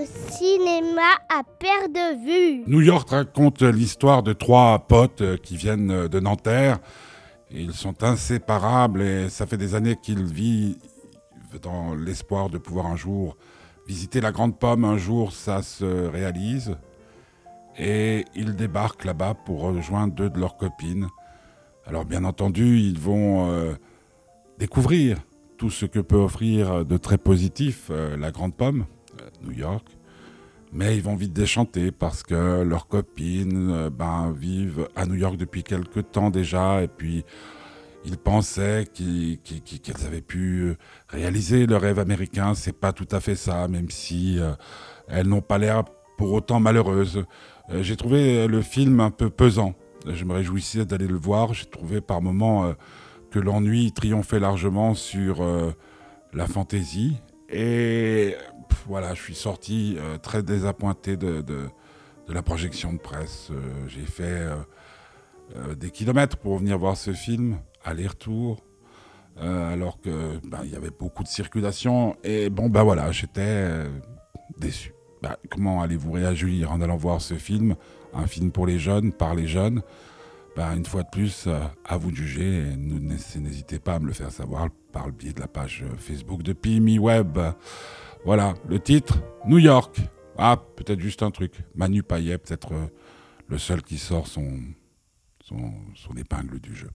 le cinéma à perte de vue. New York raconte l'histoire de trois potes euh, qui viennent de Nanterre. Ils sont inséparables et ça fait des années qu'ils vivent dans l'espoir de pouvoir un jour visiter la Grande Pomme. Un jour, ça se réalise. Et ils débarquent là-bas pour rejoindre deux de leurs copines. Alors bien entendu, ils vont euh, découvrir tout ce que peut offrir de très positif euh, la Grande Pomme, euh, New York. Mais ils vont vite déchanter parce que leurs copines ben, vivent à New York depuis quelque temps déjà. Et puis, ils pensaient qu'elles avaient pu réaliser le rêve américain. C'est pas tout à fait ça, même si elles n'ont pas l'air pour autant malheureuses. J'ai trouvé le film un peu pesant. Je me réjouissais d'aller le voir. J'ai trouvé par moments euh, que l'ennui triomphait largement sur euh, la fantaisie. Et voilà, je suis sorti euh, très désappointé de, la projection de presse. J'ai fait des kilomètres pour venir voir ce film, aller-retour. alors que ben, il y avait beaucoup de circulation et bon ben voilà j'étais déçu. Ben, comment allez-vous réagir en allant voir ce film? Un film pour les jeunes, par les jeunes, ben, une fois de plus, euh, à vous de juger. N'hésitez pas à me le faire savoir par le biais de la page Facebook de PMI Web. Voilà, le titre, New York. Ah, peut-être juste un truc. Manu Payet, peut-être euh, le seul qui sort son, son épingle du jeu.